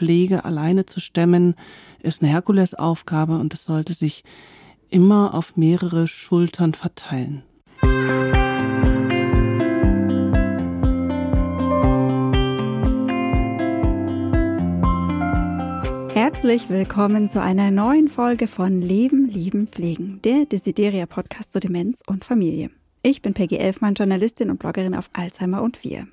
Pflege alleine zu stemmen, ist eine Herkulesaufgabe und es sollte sich immer auf mehrere Schultern verteilen. Herzlich willkommen zu einer neuen Folge von Leben, Lieben, Pflegen, der Desideria Podcast zu Demenz und Familie. Ich bin Peggy Elfmann, Journalistin und Bloggerin auf Alzheimer und Wir.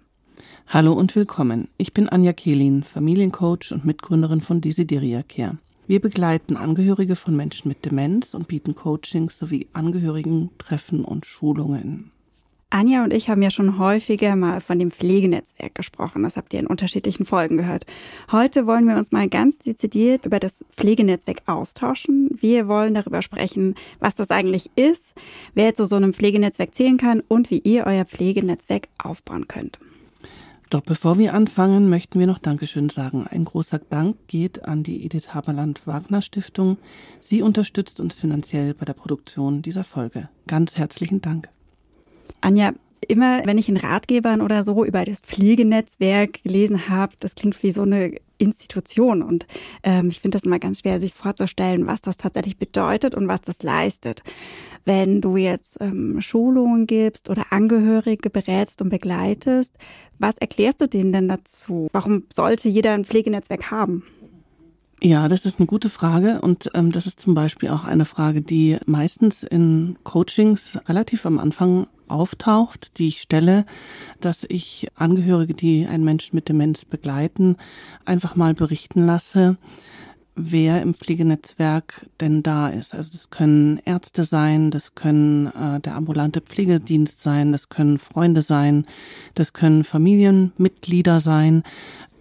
Hallo und willkommen. Ich bin Anja Kehlin, Familiencoach und Mitgründerin von Desideria Care. Wir begleiten Angehörige von Menschen mit Demenz und bieten Coachings sowie Angehörigentreffen und Schulungen. Anja und ich haben ja schon häufiger mal von dem Pflegenetzwerk gesprochen. Das habt ihr in unterschiedlichen Folgen gehört. Heute wollen wir uns mal ganz dezidiert über das Pflegenetzwerk austauschen. Wir wollen darüber sprechen, was das eigentlich ist, wer zu so einem Pflegenetzwerk zählen kann und wie ihr euer Pflegenetzwerk aufbauen könnt. Doch bevor wir anfangen, möchten wir noch Dankeschön sagen. Ein großer Dank geht an die Edith Haberland Wagner Stiftung. Sie unterstützt uns finanziell bei der Produktion dieser Folge. Ganz herzlichen Dank. Anja, immer wenn ich in Ratgebern oder so über das Pflegenetzwerk gelesen habe, das klingt wie so eine Institution. Und ähm, ich finde das immer ganz schwer, sich vorzustellen, was das tatsächlich bedeutet und was das leistet. Wenn du jetzt ähm, Schulungen gibst oder Angehörige berätst und begleitest, was erklärst du denen denn dazu? Warum sollte jeder ein Pflegenetzwerk haben? Ja, das ist eine gute Frage und ähm, das ist zum Beispiel auch eine Frage, die meistens in Coachings relativ am Anfang auftaucht, die ich stelle, dass ich Angehörige, die einen Menschen mit Demenz begleiten, einfach mal berichten lasse, wer im Pflegenetzwerk denn da ist. Also das können Ärzte sein, das können äh, der ambulante Pflegedienst sein, das können Freunde sein, das können Familienmitglieder sein,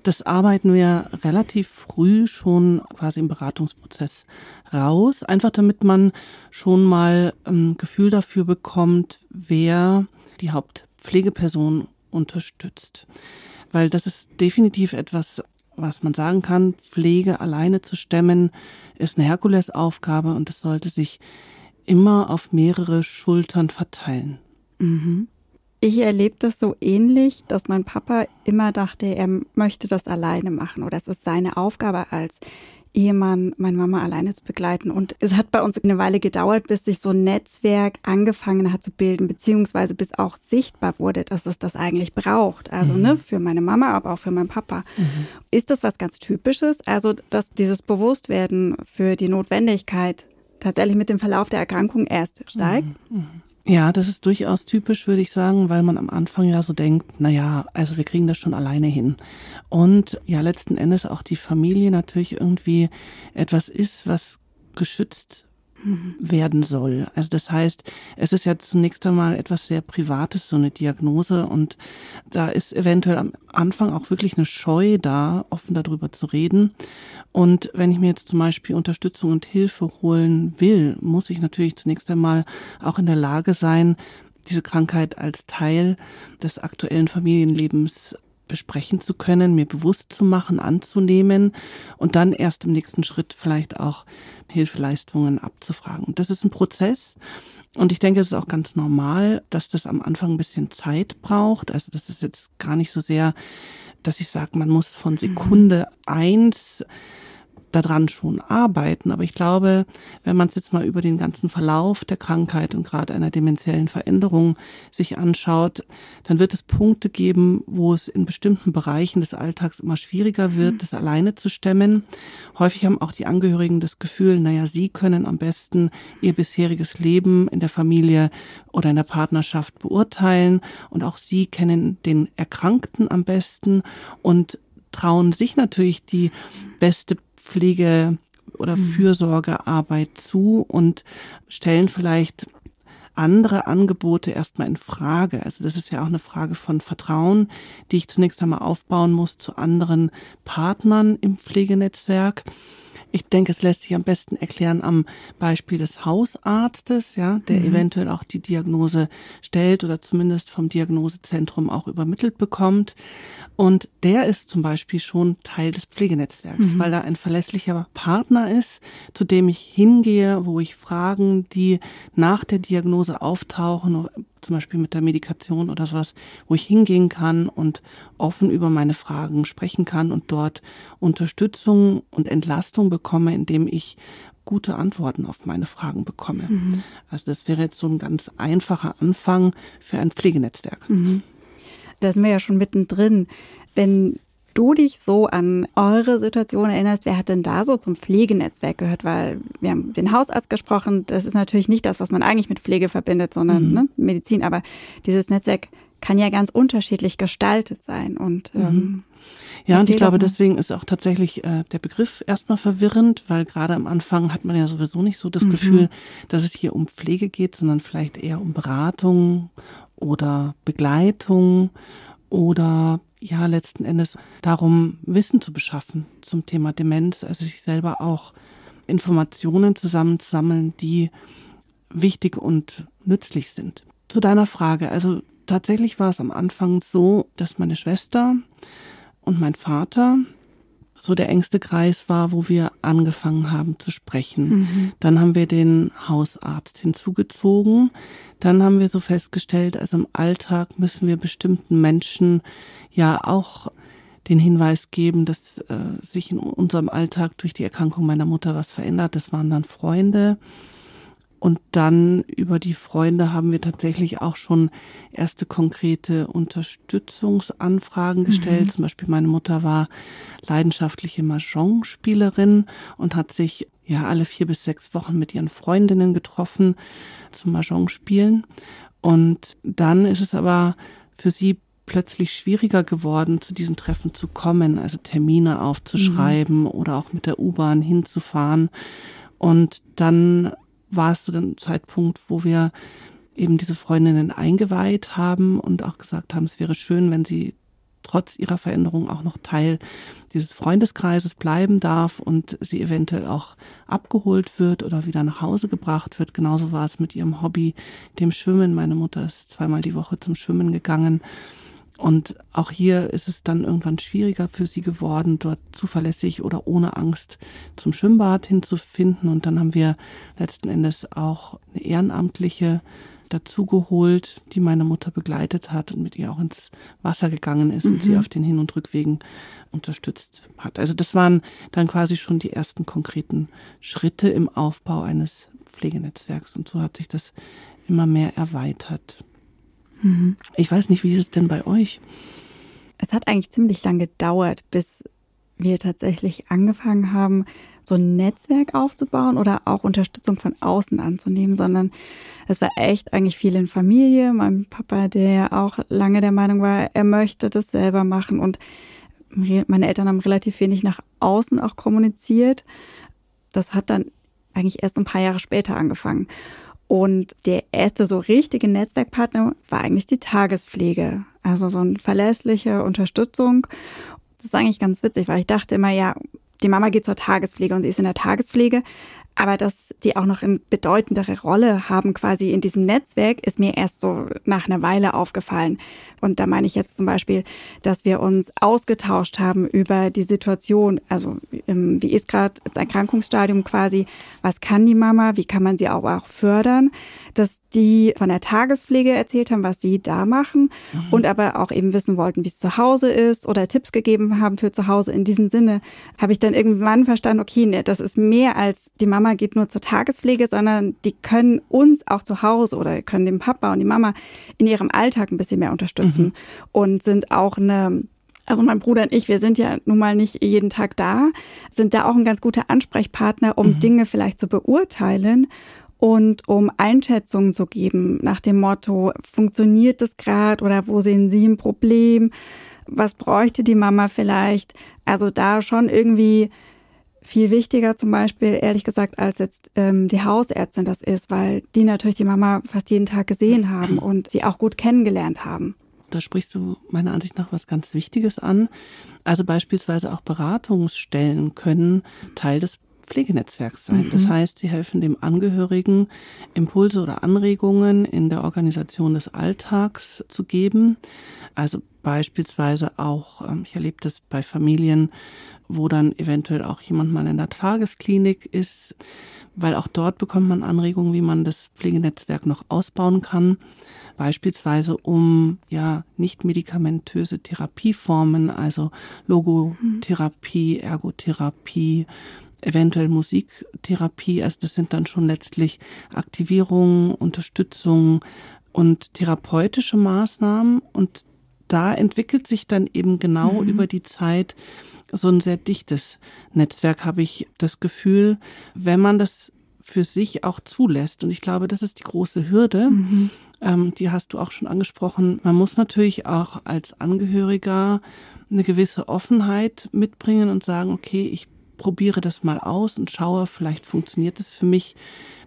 das arbeiten wir relativ früh schon quasi im Beratungsprozess raus, einfach damit man schon mal ein ähm, Gefühl dafür bekommt, wer die Hauptpflegeperson unterstützt. Weil das ist definitiv etwas, was man sagen kann, Pflege alleine zu stemmen, ist eine Herkulesaufgabe und das sollte sich immer auf mehrere Schultern verteilen. Mhm. Ich erlebe das so ähnlich, dass mein Papa immer dachte, er möchte das alleine machen oder es ist seine Aufgabe als Ehemann, meine Mama alleine zu begleiten. Und es hat bei uns eine Weile gedauert, bis sich so ein Netzwerk angefangen hat zu bilden, beziehungsweise bis auch sichtbar wurde, dass es das eigentlich braucht. Also mhm. ne, für meine Mama, aber auch für meinen Papa. Mhm. Ist das was ganz Typisches? Also, dass dieses Bewusstwerden für die Notwendigkeit tatsächlich mit dem Verlauf der Erkrankung erst steigt? Mhm. Ja, das ist durchaus typisch, würde ich sagen, weil man am Anfang ja so denkt, na ja, also wir kriegen das schon alleine hin. Und ja, letzten Endes auch die Familie natürlich irgendwie etwas ist, was geschützt werden soll. Also das heißt, es ist ja zunächst einmal etwas sehr Privates, so eine Diagnose und da ist eventuell am Anfang auch wirklich eine Scheu da, offen darüber zu reden. Und wenn ich mir jetzt zum Beispiel Unterstützung und Hilfe holen will, muss ich natürlich zunächst einmal auch in der Lage sein, diese Krankheit als Teil des aktuellen Familienlebens besprechen zu können, mir bewusst zu machen, anzunehmen und dann erst im nächsten Schritt vielleicht auch Hilfeleistungen abzufragen. Das ist ein Prozess. Und ich denke, es ist auch ganz normal, dass das am Anfang ein bisschen Zeit braucht. Also das ist jetzt gar nicht so sehr, dass ich sage, man muss von Sekunde eins daran schon arbeiten. Aber ich glaube, wenn man es jetzt mal über den ganzen Verlauf der Krankheit und gerade einer dementiellen Veränderung sich anschaut, dann wird es Punkte geben, wo es in bestimmten Bereichen des Alltags immer schwieriger wird, mhm. das alleine zu stemmen. Häufig haben auch die Angehörigen das Gefühl, naja, sie können am besten ihr bisheriges Leben in der Familie oder in der Partnerschaft beurteilen und auch sie kennen den Erkrankten am besten und trauen sich natürlich die beste Pflege oder mhm. Fürsorgearbeit zu und stellen vielleicht andere Angebote erstmal in Frage. Also das ist ja auch eine Frage von Vertrauen, die ich zunächst einmal aufbauen muss zu anderen Partnern im Pflegenetzwerk. Ich denke, es lässt sich am besten erklären am Beispiel des Hausarztes, ja, der mhm. eventuell auch die Diagnose stellt oder zumindest vom Diagnosezentrum auch übermittelt bekommt. Und der ist zum Beispiel schon Teil des Pflegenetzwerks, mhm. weil er ein verlässlicher Partner ist, zu dem ich hingehe, wo ich Fragen, die nach der Diagnose auftauchen, zum Beispiel mit der Medikation oder sowas, wo ich hingehen kann und offen über meine Fragen sprechen kann und dort Unterstützung und Entlastung bekomme, indem ich gute Antworten auf meine Fragen bekomme. Mhm. Also das wäre jetzt so ein ganz einfacher Anfang für ein Pflegenetzwerk. Mhm. Da sind wir ja schon mittendrin. Wenn du dich so an eure Situation erinnerst, wer hat denn da so zum Pflegenetzwerk gehört? Weil wir haben den Hausarzt gesprochen, das ist natürlich nicht das, was man eigentlich mit Pflege verbindet, sondern mhm. ne, Medizin. Aber dieses Netzwerk kann ja ganz unterschiedlich gestaltet sein. Und mhm. ähm, ja, und ich glaube, deswegen ist auch tatsächlich äh, der Begriff erstmal verwirrend, weil gerade am Anfang hat man ja sowieso nicht so das mhm. Gefühl, dass es hier um Pflege geht, sondern vielleicht eher um Beratung oder Begleitung oder ja letzten Endes darum, Wissen zu beschaffen zum Thema Demenz, also sich selber auch Informationen zusammensammeln, die wichtig und nützlich sind. Zu deiner Frage, also tatsächlich war es am Anfang so, dass meine Schwester und mein Vater so der engste Kreis war, wo wir angefangen haben zu sprechen. Mhm. Dann haben wir den Hausarzt hinzugezogen. Dann haben wir so festgestellt, also im Alltag müssen wir bestimmten Menschen ja auch den Hinweis geben, dass äh, sich in unserem Alltag durch die Erkrankung meiner Mutter was verändert. Das waren dann Freunde. Und dann über die Freunde haben wir tatsächlich auch schon erste konkrete Unterstützungsanfragen gestellt. Mhm. Zum Beispiel meine Mutter war leidenschaftliche Mahjong-Spielerin und hat sich ja alle vier bis sechs Wochen mit ihren Freundinnen getroffen zum Mahjong-Spielen. Und dann ist es aber für sie plötzlich schwieriger geworden, zu diesen Treffen zu kommen, also Termine aufzuschreiben mhm. oder auch mit der U-Bahn hinzufahren. Und dann war es zu dem Zeitpunkt, wo wir eben diese Freundinnen eingeweiht haben und auch gesagt haben, es wäre schön, wenn sie trotz ihrer Veränderung auch noch Teil dieses Freundeskreises bleiben darf und sie eventuell auch abgeholt wird oder wieder nach Hause gebracht wird. Genauso war es mit ihrem Hobby, dem Schwimmen. Meine Mutter ist zweimal die Woche zum Schwimmen gegangen und auch hier ist es dann irgendwann schwieriger für sie geworden, dort zuverlässig oder ohne Angst zum Schwimmbad hinzufinden. Und dann haben wir letzten Endes auch eine Ehrenamtliche dazugeholt, die meine Mutter begleitet hat und mit ihr auch ins Wasser gegangen ist mhm. und sie mhm. auf den Hin- und Rückwegen unterstützt hat. Also das waren dann quasi schon die ersten konkreten Schritte im Aufbau eines Pflegenetzwerks. Und so hat sich das immer mehr erweitert. Mhm. Ich weiß nicht, wie ist es denn bei euch? Es hat eigentlich ziemlich lang gedauert, bis wir tatsächlich angefangen haben, so ein Netzwerk aufzubauen oder auch Unterstützung von außen anzunehmen, sondern es war echt eigentlich viel in Familie. Mein Papa, der auch lange der Meinung war, er möchte das selber machen und meine Eltern haben relativ wenig nach außen auch kommuniziert. Das hat dann eigentlich erst ein paar Jahre später angefangen. Und der erste so richtige Netzwerkpartner war eigentlich die Tagespflege. Also so eine verlässliche Unterstützung. Das ist eigentlich ganz witzig, weil ich dachte immer, ja, die Mama geht zur Tagespflege und sie ist in der Tagespflege. Aber dass die auch noch eine bedeutendere Rolle haben quasi in diesem Netzwerk, ist mir erst so nach einer Weile aufgefallen. Und da meine ich jetzt zum Beispiel, dass wir uns ausgetauscht haben über die Situation. Also ähm, wie ist gerade das Erkrankungsstadium quasi? Was kann die Mama? Wie kann man sie auch, auch fördern? Dass die von der Tagespflege erzählt haben, was sie da machen mhm. und aber auch eben wissen wollten, wie es zu Hause ist oder Tipps gegeben haben für zu Hause. In diesem Sinne habe ich dann irgendwann verstanden, okay, nee, das ist mehr als die Mama geht nur zur Tagespflege, sondern die können uns auch zu Hause oder können den Papa und die Mama in ihrem Alltag ein bisschen mehr unterstützen mhm. und sind auch eine also mein Bruder und ich, wir sind ja nun mal nicht jeden Tag da, sind da auch ein ganz guter Ansprechpartner, um mhm. Dinge vielleicht zu beurteilen und um Einschätzungen zu geben nach dem Motto, funktioniert das gerade oder wo sehen Sie ein Problem? Was bräuchte die Mama vielleicht? Also da schon irgendwie viel wichtiger zum Beispiel, ehrlich gesagt, als jetzt ähm, die Hausärztin das ist, weil die natürlich die Mama fast jeden Tag gesehen haben und sie auch gut kennengelernt haben. Da sprichst du meiner Ansicht nach was ganz Wichtiges an. Also beispielsweise auch Beratungsstellen können Teil des Pflegenetzwerks sein. Mhm. Das heißt, sie helfen dem Angehörigen, Impulse oder Anregungen in der Organisation des Alltags zu geben. Also beispielsweise auch, ähm, ich erlebe das bei Familien, wo dann eventuell auch jemand mal in der Tagesklinik ist, weil auch dort bekommt man Anregungen, wie man das Pflegenetzwerk noch ausbauen kann. Beispielsweise um ja nicht medikamentöse Therapieformen, also Logotherapie, Ergotherapie, eventuell Musiktherapie. Also das sind dann schon letztlich Aktivierungen, Unterstützung und therapeutische Maßnahmen. Und da entwickelt sich dann eben genau mhm. über die Zeit so ein sehr dichtes Netzwerk, habe ich das Gefühl, wenn man das für sich auch zulässt. Und ich glaube, das ist die große Hürde. Mhm. Ähm, die hast du auch schon angesprochen. Man muss natürlich auch als Angehöriger eine gewisse Offenheit mitbringen und sagen, okay, ich probiere das mal aus und schaue, vielleicht funktioniert es für mich.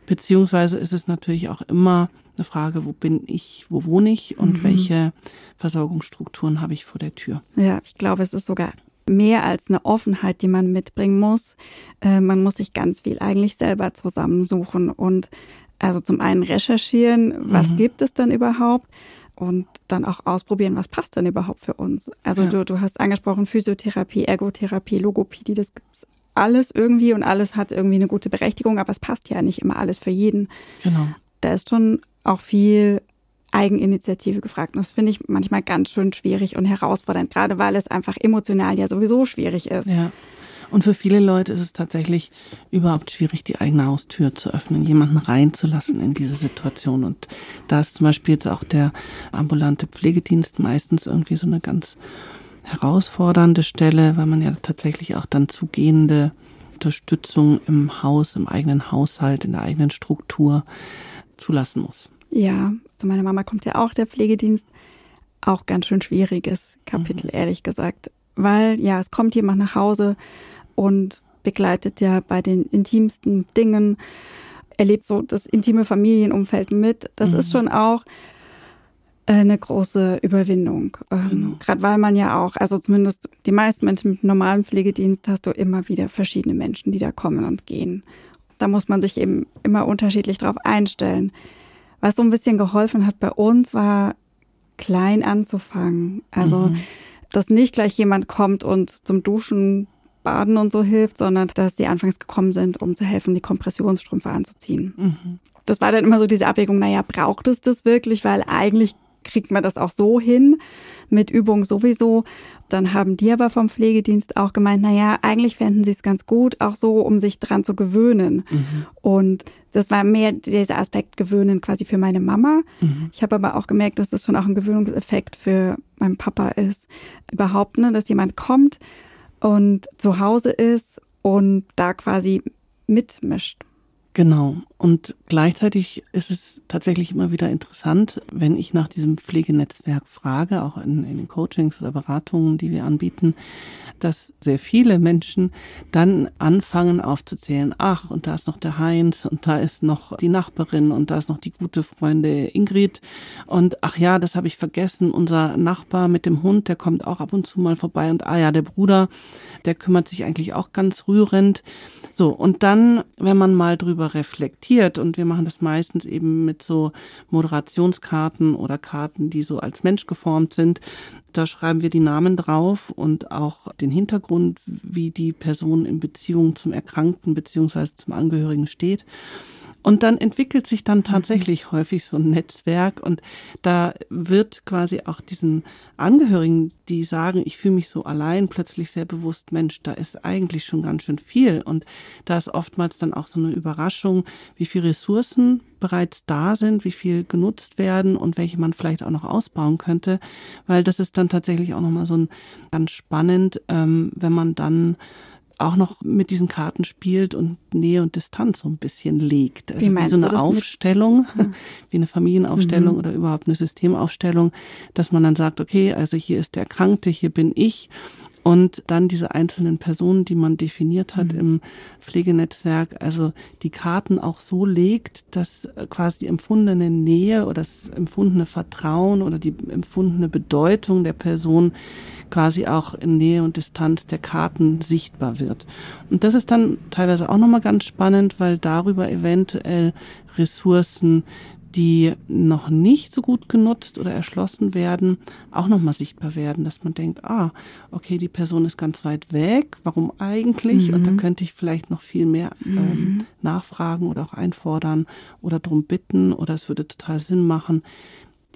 Beziehungsweise ist es natürlich auch immer eine Frage, wo bin ich, wo wohne ich und mhm. welche Versorgungsstrukturen habe ich vor der Tür. Ja, ich glaube, es ist sogar mehr als eine Offenheit, die man mitbringen muss. Äh, man muss sich ganz viel eigentlich selber zusammensuchen und also zum einen recherchieren, was mhm. gibt es denn überhaupt und dann auch ausprobieren, was passt denn überhaupt für uns. Also ja. du, du hast angesprochen Physiotherapie, Ergotherapie, Logopädie, das gibt's alles irgendwie und alles hat irgendwie eine gute Berechtigung, aber es passt ja nicht immer alles für jeden. Genau. Da ist schon auch viel Eigeninitiative gefragt. Und das finde ich manchmal ganz schön schwierig und herausfordernd, gerade weil es einfach emotional ja sowieso schwierig ist. Ja. Und für viele Leute ist es tatsächlich überhaupt schwierig, die eigene Haustür zu öffnen, jemanden reinzulassen in diese Situation. Und da ist zum Beispiel jetzt auch der ambulante Pflegedienst meistens irgendwie so eine ganz herausfordernde Stelle, weil man ja tatsächlich auch dann zugehende Unterstützung im Haus, im eigenen Haushalt, in der eigenen Struktur zulassen muss. Ja, zu meiner Mama kommt ja auch der Pflegedienst. Auch ganz schön schwieriges Kapitel, mhm. ehrlich gesagt. Weil ja, es kommt jemand nach Hause und begleitet ja bei den intimsten Dingen, erlebt so das intime Familienumfeld mit. Das mhm. ist schon auch eine große Überwindung. Ähm, genau. Gerade weil man ja auch, also zumindest die meisten Menschen mit normalem Pflegedienst hast du immer wieder verschiedene Menschen, die da kommen und gehen. Da muss man sich eben immer unterschiedlich drauf einstellen. Was so ein bisschen geholfen hat bei uns, war klein anzufangen. Also, mhm. dass nicht gleich jemand kommt und zum Duschen, Baden und so hilft, sondern dass sie anfangs gekommen sind, um zu helfen, die Kompressionsstrümpfe anzuziehen. Mhm. Das war dann immer so diese Abwägung, naja, braucht es das wirklich? Weil eigentlich kriegt man das auch so hin, mit Übung sowieso. Dann haben die aber vom Pflegedienst auch gemeint, naja, eigentlich fänden sie es ganz gut, auch so, um sich dran zu gewöhnen. Mhm. Und das war mehr dieser Aspekt gewöhnen quasi für meine Mama. Mhm. Ich habe aber auch gemerkt, dass das schon auch ein Gewöhnungseffekt für meinen Papa ist. Überhaupt, ne, dass jemand kommt und zu Hause ist und da quasi mitmischt. Genau. Und gleichzeitig ist es tatsächlich immer wieder interessant, wenn ich nach diesem Pflegenetzwerk frage, auch in, in, den Coachings oder Beratungen, die wir anbieten, dass sehr viele Menschen dann anfangen aufzuzählen, ach, und da ist noch der Heinz und da ist noch die Nachbarin und da ist noch die gute Freundin Ingrid und ach ja, das habe ich vergessen, unser Nachbar mit dem Hund, der kommt auch ab und zu mal vorbei und ah ja, der Bruder, der kümmert sich eigentlich auch ganz rührend. So, und dann, wenn man mal drüber reflektiert, reflektiert und wir machen das meistens eben mit so Moderationskarten oder Karten, die so als Mensch geformt sind. Da schreiben wir die Namen drauf und auch den Hintergrund, wie die Person in Beziehung zum Erkrankten beziehungsweise zum Angehörigen steht. Und dann entwickelt sich dann tatsächlich mhm. häufig so ein Netzwerk und da wird quasi auch diesen Angehörigen, die sagen, ich fühle mich so allein, plötzlich sehr bewusst, Mensch, da ist eigentlich schon ganz schön viel. Und da ist oftmals dann auch so eine Überraschung, wie viele Ressourcen bereits da sind, wie viel genutzt werden und welche man vielleicht auch noch ausbauen könnte, weil das ist dann tatsächlich auch nochmal so ein ganz spannend, ähm, wenn man dann auch noch mit diesen Karten spielt und Nähe und Distanz so ein bisschen legt. Also wie, wie so eine Aufstellung, wie eine Familienaufstellung mhm. oder überhaupt eine Systemaufstellung, dass man dann sagt, okay, also hier ist der Erkrankte, hier bin ich und dann diese einzelnen Personen, die man definiert hat mhm. im Pflegenetzwerk, also die Karten auch so legt, dass quasi die empfundene Nähe oder das empfundene Vertrauen oder die empfundene Bedeutung der Person quasi auch in Nähe und Distanz der Karten sichtbar wird. Und das ist dann teilweise auch nochmal ganz spannend, weil darüber eventuell Ressourcen, die noch nicht so gut genutzt oder erschlossen werden, auch nochmal sichtbar werden, dass man denkt, ah, okay, die Person ist ganz weit weg, warum eigentlich? Mhm. Und da könnte ich vielleicht noch viel mehr ähm, mhm. nachfragen oder auch einfordern oder drum bitten oder es würde total Sinn machen,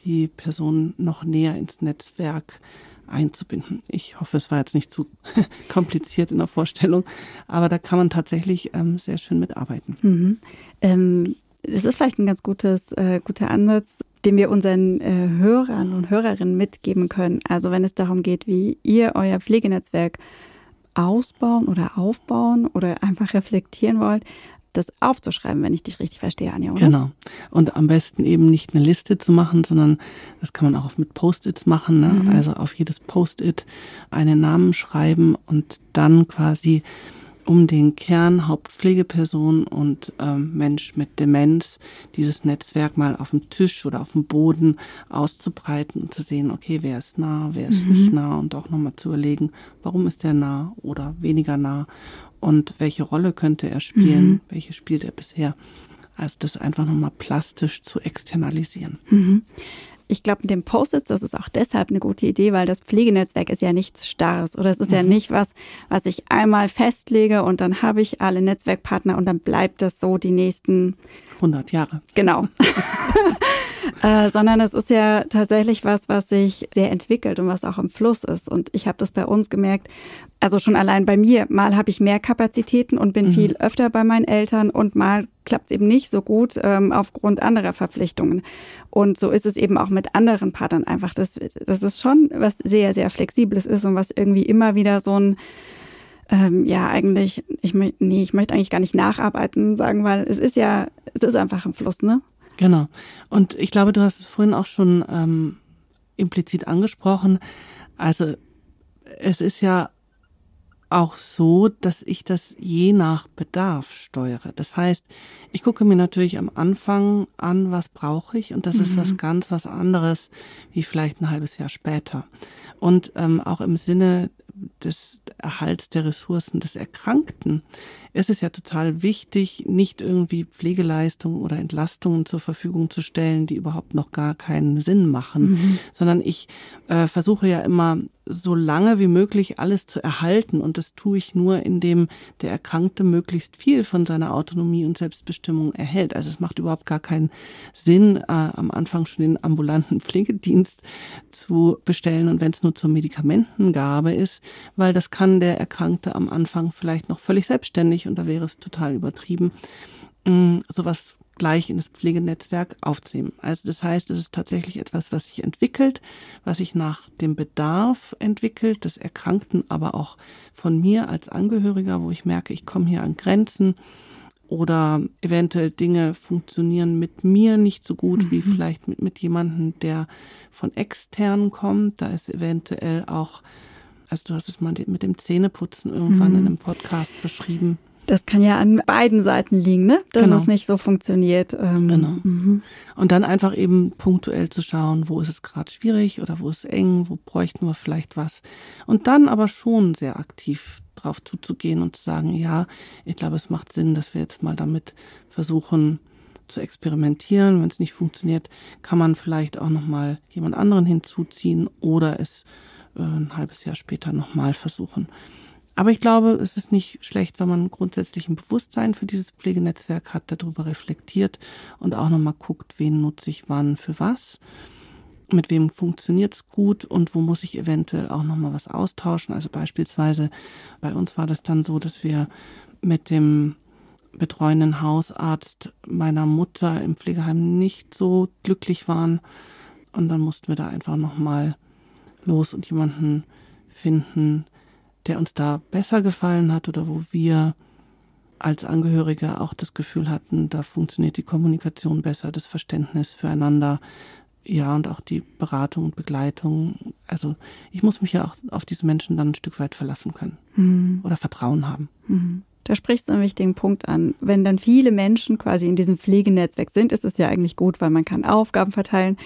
die Person noch näher ins Netzwerk einzubinden. Ich hoffe, es war jetzt nicht zu kompliziert in der Vorstellung, aber da kann man tatsächlich ähm, sehr schön mitarbeiten. Mhm. Ähm, das ist vielleicht ein ganz gutes, äh, guter Ansatz, den wir unseren äh, Hörern und Hörerinnen mitgeben können. Also wenn es darum geht, wie ihr euer Pflegenetzwerk ausbauen oder aufbauen oder einfach reflektieren wollt, das aufzuschreiben, wenn ich dich richtig verstehe, Anja. Oder? Genau. Und am besten eben nicht eine Liste zu machen, sondern das kann man auch mit Post-its machen. Ne? Mhm. Also auf jedes Post-it einen Namen schreiben und dann quasi um den Kern Hauptpflegeperson und ähm, Mensch mit Demenz dieses Netzwerk mal auf dem Tisch oder auf dem Boden auszubreiten und zu sehen, okay, wer ist nah, wer ist mhm. nicht nah und auch nochmal zu überlegen, warum ist der nah oder weniger nah und welche Rolle könnte er spielen, mhm. welche spielt er bisher. Also das einfach nochmal plastisch zu externalisieren. Mhm. Ich glaube, mit dem Post-its, das ist auch deshalb eine gute Idee, weil das Pflegenetzwerk ist ja nichts Starres oder es ist mhm. ja nicht was, was ich einmal festlege und dann habe ich alle Netzwerkpartner und dann bleibt das so die nächsten 100 Jahre. Genau. äh, sondern es ist ja tatsächlich was, was sich sehr entwickelt und was auch im Fluss ist. Und ich habe das bei uns gemerkt, also schon allein bei mir, mal habe ich mehr Kapazitäten und bin mhm. viel öfter bei meinen Eltern und mal klappt es eben nicht so gut ähm, aufgrund anderer Verpflichtungen. Und so ist es eben auch mit anderen Partnern einfach. Das, das ist schon was sehr, sehr Flexibles ist und was irgendwie immer wieder so ein ähm, ja, eigentlich, ich möchte, nee, ich möchte eigentlich gar nicht nacharbeiten sagen, weil es ist ja, es ist einfach im Fluss, ne? Genau. Und ich glaube, du hast es vorhin auch schon ähm, implizit angesprochen. Also es ist ja auch so, dass ich das je nach Bedarf steuere. Das heißt, ich gucke mir natürlich am Anfang an, was brauche ich und das mhm. ist was mhm. ganz was anderes wie vielleicht ein halbes Jahr später. Und ähm, auch im Sinne des Erhalts der Ressourcen des Erkrankten ist es ja total wichtig, nicht irgendwie Pflegeleistungen oder Entlastungen zur Verfügung zu stellen, die überhaupt noch gar keinen Sinn machen, mhm. sondern ich äh, versuche ja immer so lange wie möglich alles zu erhalten. Und das tue ich nur, indem der Erkrankte möglichst viel von seiner Autonomie und Selbstbestimmung erhält. Also es macht überhaupt gar keinen Sinn, äh, am Anfang schon den ambulanten Pflegedienst zu bestellen und wenn es nur zur Medikamentengabe ist, weil das kann der Erkrankte am Anfang vielleicht noch völlig selbstständig und da wäre es total übertrieben. Mm, sowas gleich in das Pflegenetzwerk aufzunehmen. Also das heißt, es ist tatsächlich etwas, was sich entwickelt, was sich nach dem Bedarf entwickelt, des Erkrankten, aber auch von mir als Angehöriger, wo ich merke, ich komme hier an Grenzen oder eventuell Dinge funktionieren mit mir nicht so gut mhm. wie vielleicht mit, mit jemandem, der von extern kommt. Da ist eventuell auch, also du hast es mal mit dem Zähneputzen irgendwann mhm. in einem Podcast beschrieben das kann ja an beiden Seiten liegen, ne? Dass genau. es nicht so funktioniert. Ähm, genau. Mhm. Und dann einfach eben punktuell zu schauen, wo ist es gerade schwierig oder wo ist es eng, wo bräuchten wir vielleicht was. Und dann aber schon sehr aktiv drauf zuzugehen und zu sagen, ja, ich glaube, es macht Sinn, dass wir jetzt mal damit versuchen zu experimentieren. Wenn es nicht funktioniert, kann man vielleicht auch nochmal jemand anderen hinzuziehen oder es äh, ein halbes Jahr später nochmal versuchen. Aber ich glaube, es ist nicht schlecht, wenn man grundsätzlich ein Bewusstsein für dieses Pflegenetzwerk hat, darüber reflektiert und auch nochmal guckt, wen nutze ich wann für was, mit wem funktioniert es gut und wo muss ich eventuell auch nochmal was austauschen. Also beispielsweise bei uns war das dann so, dass wir mit dem betreuenden Hausarzt meiner Mutter im Pflegeheim nicht so glücklich waren. Und dann mussten wir da einfach nochmal los und jemanden finden, der uns da besser gefallen hat oder wo wir als Angehörige auch das Gefühl hatten, da funktioniert die Kommunikation besser, das Verständnis füreinander, ja, und auch die Beratung und Begleitung. Also ich muss mich ja auch auf diese Menschen dann ein Stück weit verlassen können mhm. oder Vertrauen haben. Mhm. Da sprichst du einen wichtigen Punkt an. Wenn dann viele Menschen quasi in diesem Pflegenetzwerk sind, ist es ja eigentlich gut, weil man kann Aufgaben verteilen.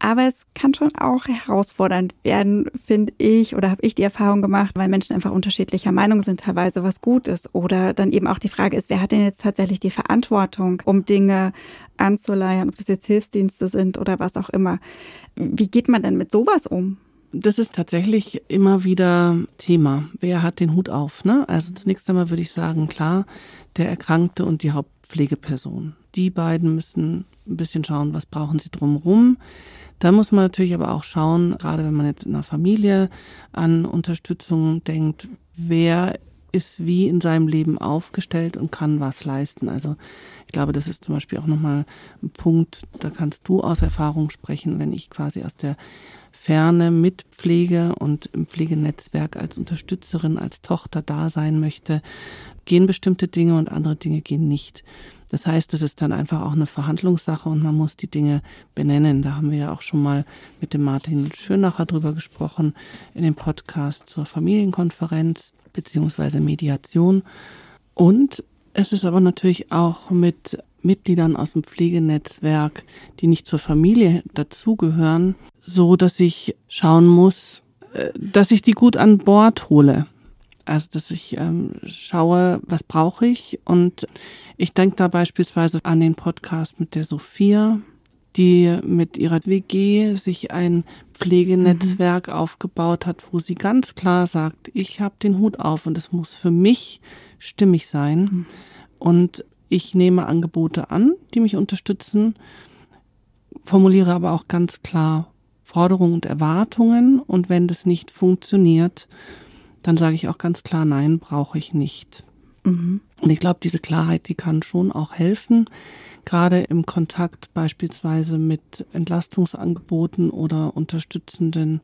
Aber es kann schon auch herausfordernd werden, finde ich, oder habe ich die Erfahrung gemacht, weil Menschen einfach unterschiedlicher Meinung sind, teilweise was gut ist. Oder dann eben auch die Frage ist, wer hat denn jetzt tatsächlich die Verantwortung, um Dinge anzuleiern, ob das jetzt Hilfsdienste sind oder was auch immer. Wie geht man denn mit sowas um? Das ist tatsächlich immer wieder Thema. Wer hat den Hut auf? Ne? Also zunächst einmal würde ich sagen, klar, der Erkrankte und die Hauptpflegeperson. Die beiden müssen ein bisschen schauen, was brauchen sie drumherum. Da muss man natürlich aber auch schauen, gerade wenn man jetzt in einer Familie an Unterstützung denkt, wer ist wie in seinem Leben aufgestellt und kann was leisten. Also ich glaube, das ist zum Beispiel auch nochmal ein Punkt, da kannst du aus Erfahrung sprechen, wenn ich quasi aus der Ferne mit Pflege und im Pflegenetzwerk als Unterstützerin, als Tochter da sein möchte, gehen bestimmte Dinge und andere Dinge gehen nicht. Das heißt, es ist dann einfach auch eine Verhandlungssache und man muss die Dinge benennen. Da haben wir ja auch schon mal mit dem Martin Schönacher drüber gesprochen in dem Podcast zur Familienkonferenz beziehungsweise Mediation. Und es ist aber natürlich auch mit Mitgliedern aus dem Pflegenetzwerk, die nicht zur Familie dazugehören, so, dass ich schauen muss, äh, dass ich die gut an Bord hole. Also, dass ich ähm, schaue, was brauche ich. Und ich denke da beispielsweise an den Podcast mit der Sophia, die mit ihrer WG sich ein Pflegenetzwerk mhm. aufgebaut hat, wo sie ganz klar sagt, ich habe den Hut auf und es muss für mich stimmig sein. Mhm. Und ich nehme Angebote an, die mich unterstützen, formuliere aber auch ganz klar Forderungen und Erwartungen. Und wenn das nicht funktioniert, dann sage ich auch ganz klar, nein, brauche ich nicht. Mhm. Und ich glaube, diese Klarheit, die kann schon auch helfen, gerade im Kontakt beispielsweise mit Entlastungsangeboten oder unterstützenden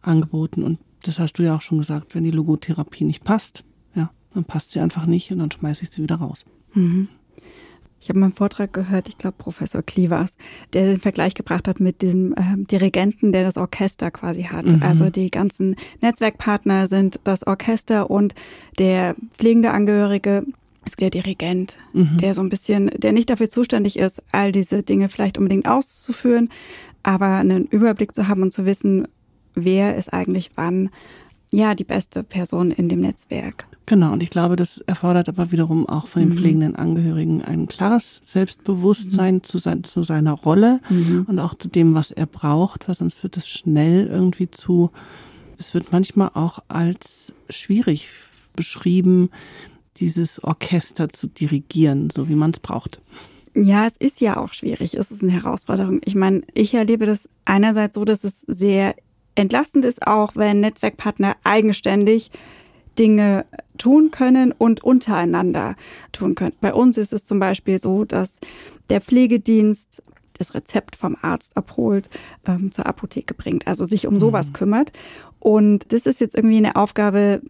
Angeboten. Und das hast du ja auch schon gesagt, wenn die Logotherapie nicht passt, ja, dann passt sie einfach nicht und dann schmeiße ich sie wieder raus. Mhm. Ich habe mal einen Vortrag gehört, ich glaube Professor Klivas, der den Vergleich gebracht hat mit diesem äh, Dirigenten, der das Orchester quasi hat. Mhm. Also die ganzen Netzwerkpartner sind das Orchester und der pflegende Angehörige ist der Dirigent, mhm. der so ein bisschen, der nicht dafür zuständig ist, all diese Dinge vielleicht unbedingt auszuführen, aber einen Überblick zu haben und zu wissen, wer ist eigentlich wann ja die beste Person in dem Netzwerk. Genau, und ich glaube, das erfordert aber wiederum auch von den mhm. pflegenden Angehörigen ein klares Selbstbewusstsein mhm. zu, sein, zu, seiner Rolle mhm. und auch zu dem, was er braucht, weil sonst wird es schnell irgendwie zu, es wird manchmal auch als schwierig beschrieben, dieses Orchester zu dirigieren, so wie man es braucht. Ja, es ist ja auch schwierig. Es ist eine Herausforderung. Ich meine, ich erlebe das einerseits so, dass es sehr entlastend ist, auch wenn Netzwerkpartner eigenständig Dinge tun können und untereinander tun können. Bei uns ist es zum Beispiel so, dass der Pflegedienst das Rezept vom Arzt abholt, ähm, zur Apotheke bringt, also sich um sowas mhm. kümmert. Und das ist jetzt irgendwie eine Aufgabe,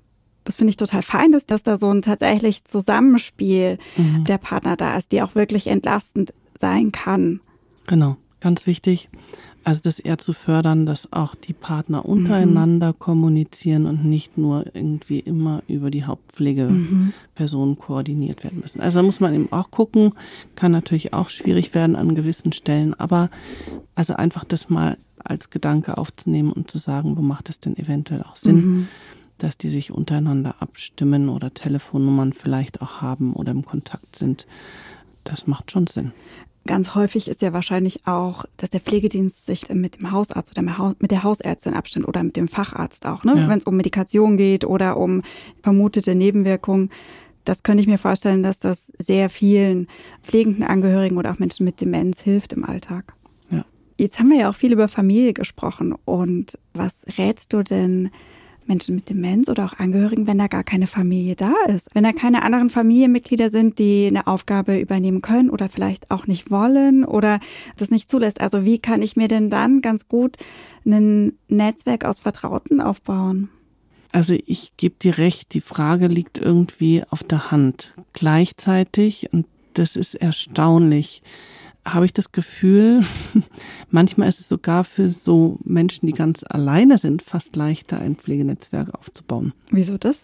das finde ich total fein, dass, dass da so ein tatsächlich Zusammenspiel mhm. der Partner da ist, die auch wirklich entlastend sein kann. Genau, ganz wichtig. Also das eher zu fördern, dass auch die Partner untereinander mhm. kommunizieren und nicht nur irgendwie immer über die Hauptpflegeperson mhm. koordiniert werden müssen. Also da muss man eben auch gucken, kann natürlich auch schwierig werden an gewissen Stellen, aber also einfach das mal als Gedanke aufzunehmen und zu sagen, wo macht es denn eventuell auch Sinn, mhm. dass die sich untereinander abstimmen oder Telefonnummern vielleicht auch haben oder im Kontakt sind. Das macht schon Sinn. Ganz häufig ist ja wahrscheinlich auch, dass der Pflegedienst sich mit dem Hausarzt oder mit der Hausärztin abstimmt oder mit dem Facharzt auch, ne? Ja. wenn es um Medikation geht oder um vermutete Nebenwirkungen. Das könnte ich mir vorstellen, dass das sehr vielen pflegenden Angehörigen oder auch Menschen mit Demenz hilft im Alltag. Ja. Jetzt haben wir ja auch viel über Familie gesprochen. Und was rätst du denn Menschen mit Demenz oder auch Angehörigen, wenn da gar keine Familie da ist. Wenn da keine anderen Familienmitglieder sind, die eine Aufgabe übernehmen können oder vielleicht auch nicht wollen oder das nicht zulässt. Also wie kann ich mir denn dann ganz gut ein Netzwerk aus Vertrauten aufbauen? Also ich gebe dir recht, die Frage liegt irgendwie auf der Hand. Gleichzeitig, und das ist erstaunlich, habe ich das Gefühl, manchmal ist es sogar für so Menschen, die ganz alleine sind, fast leichter, ein Pflegenetzwerk aufzubauen. Wieso das?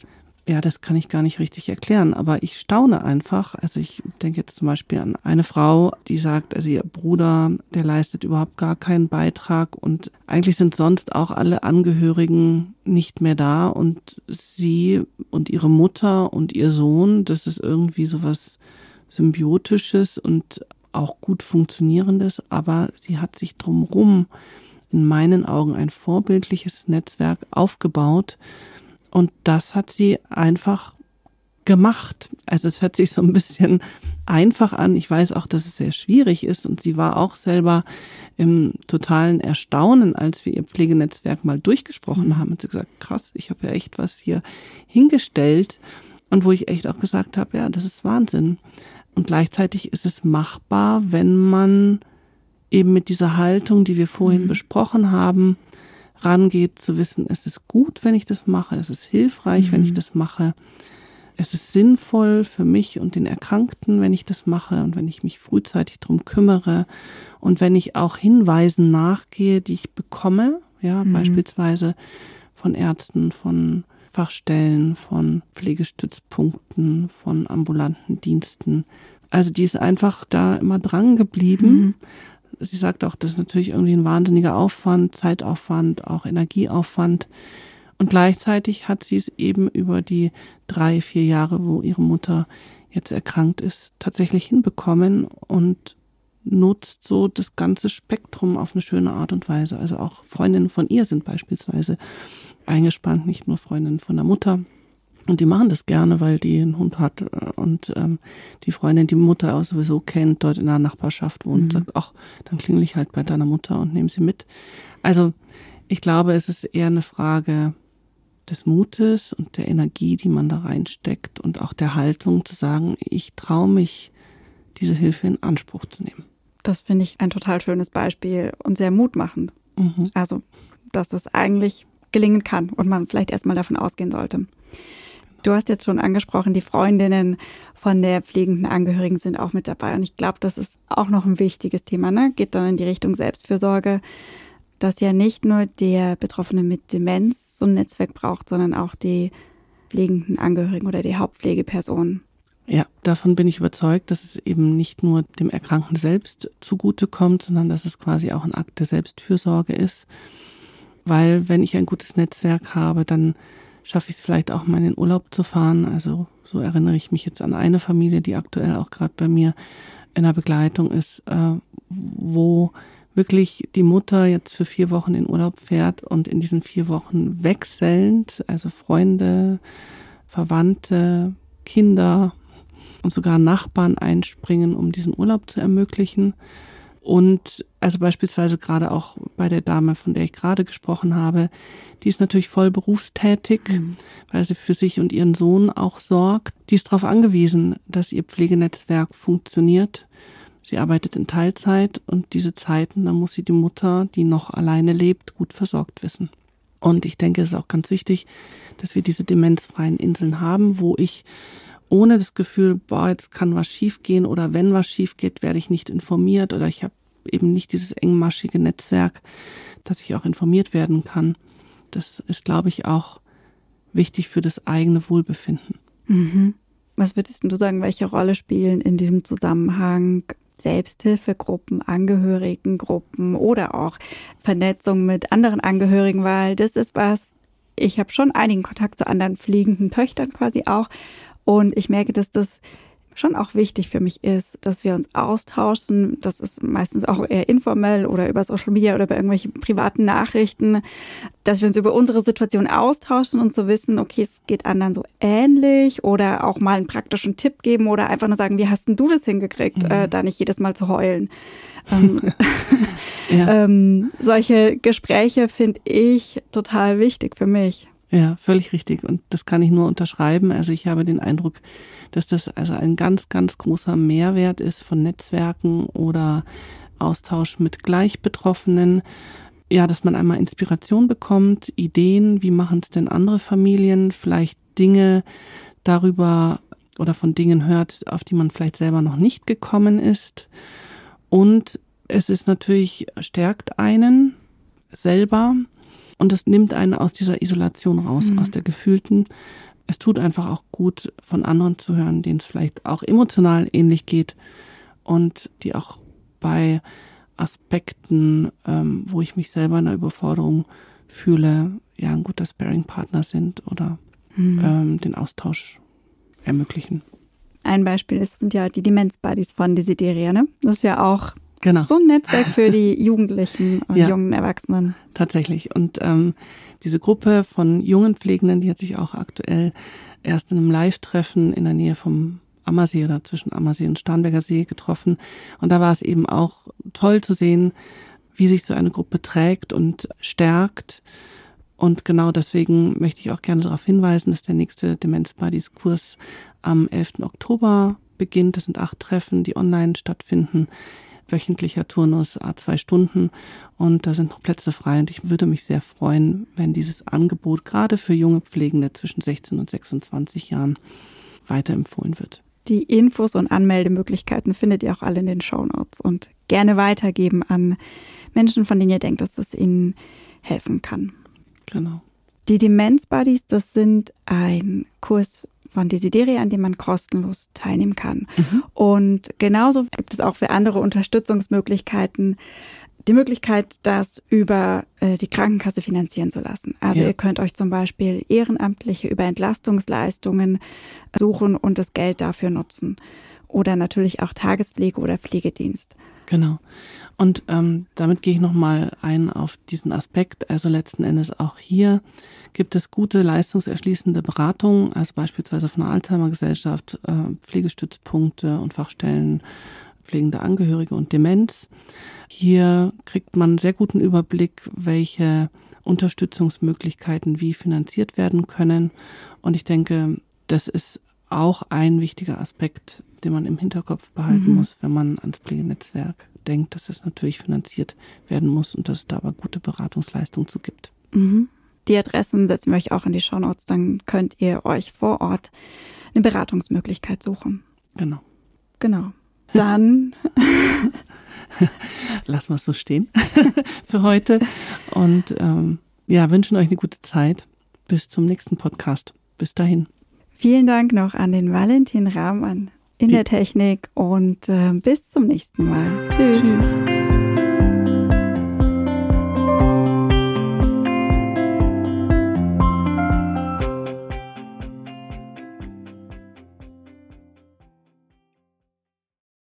ja, das kann ich gar nicht richtig erklären, aber ich staune einfach. Also ich denke jetzt zum Beispiel an eine Frau, die sagt, also ihr Bruder, der leistet überhaupt gar keinen Beitrag und eigentlich sind sonst auch alle Angehörigen nicht mehr da und sie und ihre Mutter und ihr Sohn, das ist irgendwie sowas symbiotisches und auch gut funktionierendes, aber sie hat sich drumrum in meinen Augen ein vorbildliches Netzwerk aufgebaut, und das hat sie einfach gemacht. Also es hört sich so ein bisschen einfach an. Ich weiß auch, dass es sehr schwierig ist und sie war auch selber im totalen Erstaunen, als wir ihr Pflegenetzwerk mal durchgesprochen haben. Und sie gesagt, krass, ich habe ja echt was hier hingestellt und wo ich echt auch gesagt habe, ja, das ist Wahnsinn. Und gleichzeitig ist es machbar, wenn man eben mit dieser Haltung, die wir vorhin mhm. besprochen haben, rangeht, zu wissen, es ist gut, wenn ich das mache, es ist hilfreich, mhm. wenn ich mhm. das mache, es ist sinnvoll für mich und den Erkrankten, wenn ich das mache und wenn ich mich frühzeitig drum kümmere und wenn ich auch Hinweisen nachgehe, die ich bekomme, ja, mhm. beispielsweise von Ärzten, von Fachstellen, von Pflegestützpunkten, von ambulanten Diensten. Also die ist einfach da immer dran geblieben. Mhm sie sagt auch, das ist natürlich irgendwie ein wahnsinniger Aufwand, Zeitaufwand, auch Energieaufwand. Und gleichzeitig hat sie es eben über die drei, vier Jahre, wo ihre Mutter jetzt erkrankt ist, tatsächlich hinbekommen und nutzt so das ganze Spektrum auf eine schöne Art und Weise. Also auch Freundinnen von ihr sind beispielsweise eingespannt, nicht nur Freundinnen von der Mutter, und die machen das gerne, weil die einen Hund hat äh, und ähm, die Freundin die Mutter auch sowieso kennt, dort in der Nachbarschaft wohnt, mhm. sagt, ach, dann klingel ich halt bei deiner Mutter und nehme sie mit. Also ich glaube, es ist eher eine Frage des Mutes und der Energie, die man da reinsteckt und auch der Haltung zu sagen, ich traue mich, diese Hilfe in Anspruch zu nehmen. Das finde ich ein total schönes Beispiel und sehr mutmachend. Mhm. Also, dass das eigentlich gelingen kann und man vielleicht erstmal davon ausgehen sollte. Du hast jetzt schon angesprochen, die Freundinnen von der pflegenden Angehörigen sind auch mit dabei. Und ich glaube, das ist auch noch ein wichtiges Thema. Ne? Geht dann in die Richtung Selbstfürsorge, dass ja nicht nur der Betroffene mit Demenz so ein Netzwerk braucht, sondern auch die pflegenden Angehörigen oder die Hauptpflegepersonen. Ja, davon bin ich überzeugt, dass es eben nicht nur dem Erkrankten selbst zugutekommt, sondern dass es quasi auch ein Akt der Selbstfürsorge ist. Weil wenn ich ein gutes Netzwerk habe, dann schaffe ich es vielleicht auch mal in den Urlaub zu fahren. Also so erinnere ich mich jetzt an eine Familie, die aktuell auch gerade bei mir in der Begleitung ist, äh, wo wirklich die Mutter jetzt für vier Wochen in Urlaub fährt und in diesen vier Wochen wechselnd, also Freunde, Verwandte, Kinder und sogar Nachbarn einspringen, um diesen Urlaub zu ermöglichen. Und also beispielsweise gerade auch bei der Dame, von der ich gerade gesprochen habe, die ist natürlich voll berufstätig, mhm. weil sie für sich und ihren Sohn auch sorgt. Die ist darauf angewiesen, dass ihr Pflegenetzwerk funktioniert. Sie arbeitet in Teilzeit und diese Zeiten, da muss sie die Mutter, die noch alleine lebt, gut versorgt wissen. Und ich denke, es ist auch ganz wichtig, dass wir diese demenzfreien Inseln haben, wo ich ohne das Gefühl, boah, jetzt kann was schiefgehen oder wenn was schief geht, werde ich nicht informiert oder ich habe eben nicht dieses engmaschige Netzwerk, dass ich auch informiert werden kann. Das ist, glaube ich, auch wichtig für das eigene Wohlbefinden. Mhm. Was würdest du sagen, welche Rolle spielen in diesem Zusammenhang Selbsthilfegruppen, Angehörigengruppen oder auch Vernetzung mit anderen Angehörigen, weil das ist was, ich habe schon einigen Kontakt zu anderen fliegenden Töchtern quasi auch und ich merke, dass das schon auch wichtig für mich ist, dass wir uns austauschen. Das ist meistens auch eher informell oder über Social Media oder über irgendwelche privaten Nachrichten, dass wir uns über unsere Situation austauschen und zu so wissen, okay, es geht anderen so ähnlich oder auch mal einen praktischen Tipp geben oder einfach nur sagen, wie hast denn du das hingekriegt, mhm. äh, da nicht jedes Mal zu heulen. Ähm, ja. ähm, solche Gespräche finde ich total wichtig für mich. Ja, völlig richtig. Und das kann ich nur unterschreiben. Also ich habe den Eindruck, dass das also ein ganz, ganz großer Mehrwert ist von Netzwerken oder Austausch mit Gleichbetroffenen. Ja, dass man einmal Inspiration bekommt, Ideen, wie machen es denn andere Familien, vielleicht Dinge darüber oder von Dingen hört, auf die man vielleicht selber noch nicht gekommen ist. Und es ist natürlich, stärkt einen selber und es nimmt einen aus dieser Isolation raus, mhm. aus der gefühlten es tut einfach auch gut, von anderen zu hören, denen es vielleicht auch emotional ähnlich geht und die auch bei Aspekten, ähm, wo ich mich selber in der Überforderung fühle, ja ein guter Sparing-Partner sind oder mhm. ähm, den Austausch ermöglichen. Ein Beispiel ist, sind ja die Demenz-Buddies von Desideria, ne? Das ist ja auch genau. so ein Netzwerk für die Jugendlichen und ja, jungen Erwachsenen. Tatsächlich. Und ähm, diese Gruppe von jungen Pflegenden, die hat sich auch aktuell erst in einem Live-Treffen in der Nähe vom Ammersee oder zwischen Ammersee und Starnberger See getroffen. Und da war es eben auch toll zu sehen, wie sich so eine Gruppe trägt und stärkt. Und genau deswegen möchte ich auch gerne darauf hinweisen, dass der nächste Demenz Buddies Kurs am 11. Oktober beginnt. Das sind acht Treffen, die online stattfinden. Wöchentlicher Turnus, a zwei Stunden. Und da sind noch Plätze frei. Und ich würde mich sehr freuen, wenn dieses Angebot gerade für junge Pflegende zwischen 16 und 26 Jahren weiterempfohlen wird. Die Infos und Anmeldemöglichkeiten findet ihr auch alle in den Show Notes und gerne weitergeben an Menschen, von denen ihr denkt, dass es ihnen helfen kann. Genau. Die Demenz Buddies, das sind ein Kurs von Desideria, an dem man kostenlos teilnehmen kann. Mhm. Und genauso gibt es auch für andere Unterstützungsmöglichkeiten die Möglichkeit, das über äh, die Krankenkasse finanzieren zu lassen. Also ja. ihr könnt euch zum Beispiel Ehrenamtliche über Entlastungsleistungen suchen und das Geld dafür nutzen. Oder natürlich auch Tagespflege oder Pflegedienst. Genau. Und ähm, damit gehe ich nochmal ein auf diesen Aspekt. Also letzten Endes auch hier gibt es gute leistungserschließende Beratung, also beispielsweise von der Alzheimer Gesellschaft, äh, Pflegestützpunkte und Fachstellen pflegende Angehörige und Demenz. Hier kriegt man einen sehr guten Überblick, welche Unterstützungsmöglichkeiten wie finanziert werden können. Und ich denke, das ist auch ein wichtiger Aspekt, den man im Hinterkopf behalten mhm. muss, wenn man ans Pflegenetzwerk denkt, dass es natürlich finanziert werden muss und dass es da aber gute Beratungsleistung zu gibt. Mhm. Die Adressen setzen wir euch auch in die Show Notes, dann könnt ihr euch vor Ort eine Beratungsmöglichkeit suchen. Genau. Genau. Dann lassen wir es so stehen für heute und ähm, ja, wünschen euch eine gute Zeit. Bis zum nächsten Podcast. Bis dahin. Vielen Dank noch an den Valentin Rahmann in Die der Technik und äh, bis zum nächsten Mal. Tschüss. Tschüss.